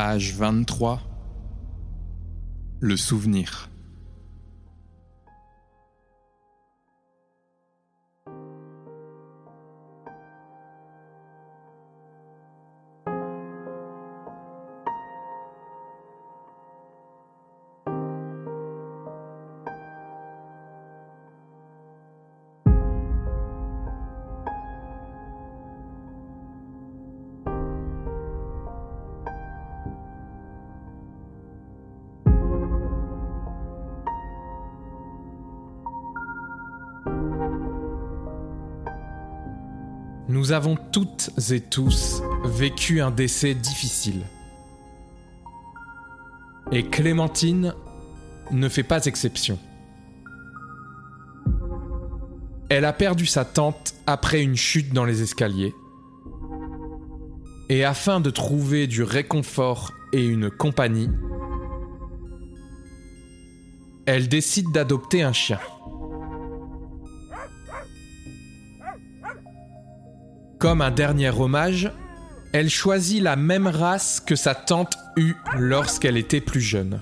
Page 23 Le souvenir. Nous avons toutes et tous vécu un décès difficile. Et Clémentine ne fait pas exception. Elle a perdu sa tante après une chute dans les escaliers. Et afin de trouver du réconfort et une compagnie, elle décide d'adopter un chien. Comme un dernier hommage, elle choisit la même race que sa tante eut lorsqu'elle était plus jeune.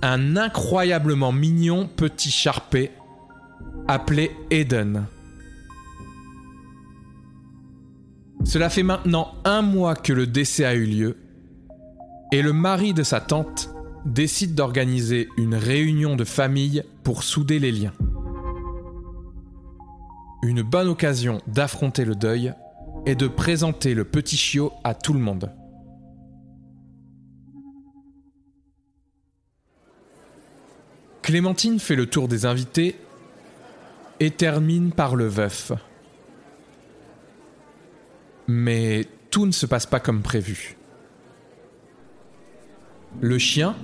Un incroyablement mignon petit charpé appelé Eden. Cela fait maintenant un mois que le décès a eu lieu et le mari de sa tante décide d'organiser une réunion de famille pour souder les liens. Une bonne occasion d'affronter le deuil et de présenter le petit chiot à tout le monde. Clémentine fait le tour des invités et termine par le veuf. Mais tout ne se passe pas comme prévu. Le chien,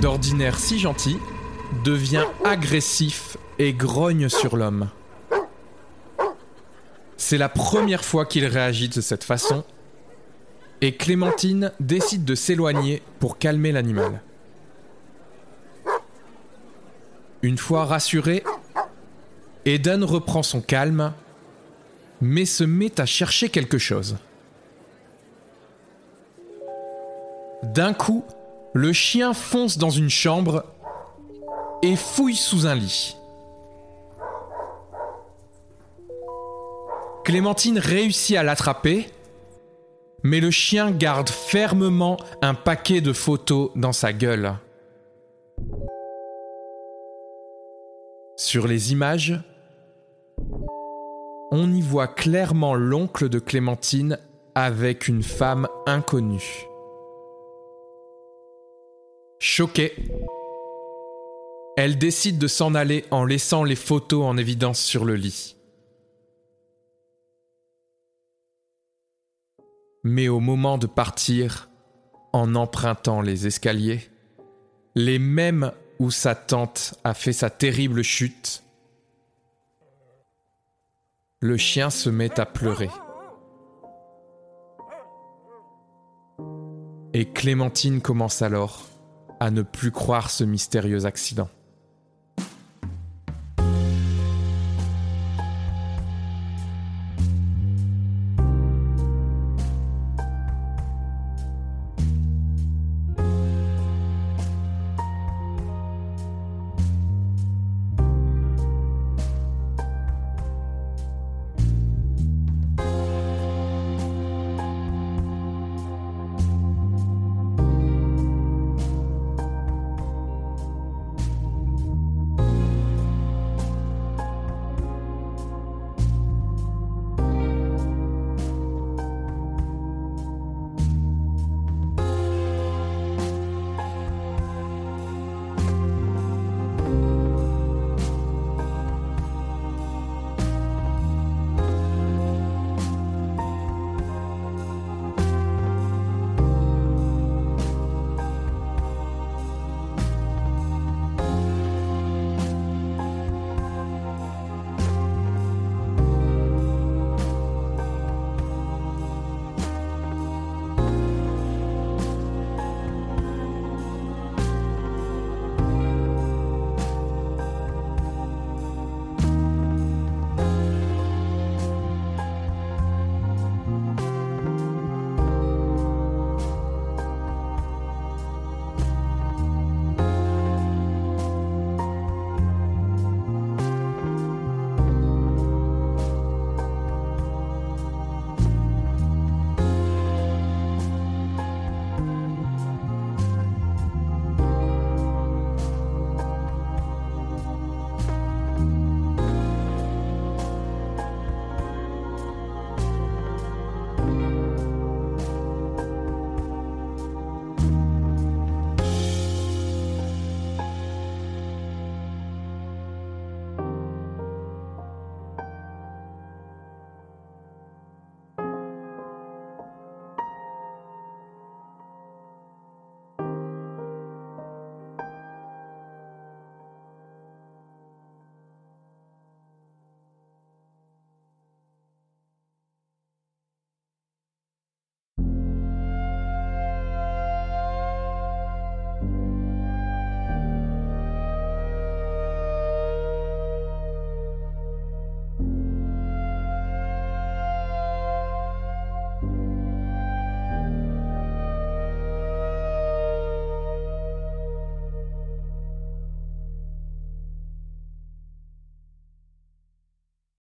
d'ordinaire si gentil, devient agressif et grogne sur l'homme. C'est la première fois qu'il réagit de cette façon, et Clémentine décide de s'éloigner pour calmer l'animal. Une fois rassuré, Eden reprend son calme, mais se met à chercher quelque chose. D'un coup, le chien fonce dans une chambre et fouille sous un lit. Clémentine réussit à l'attraper, mais le chien garde fermement un paquet de photos dans sa gueule. Sur les images, on y voit clairement l'oncle de Clémentine avec une femme inconnue. Choquée, elle décide de s'en aller en laissant les photos en évidence sur le lit. Mais au moment de partir, en empruntant les escaliers, les mêmes où sa tante a fait sa terrible chute, le chien se met à pleurer. Et Clémentine commence alors à ne plus croire ce mystérieux accident.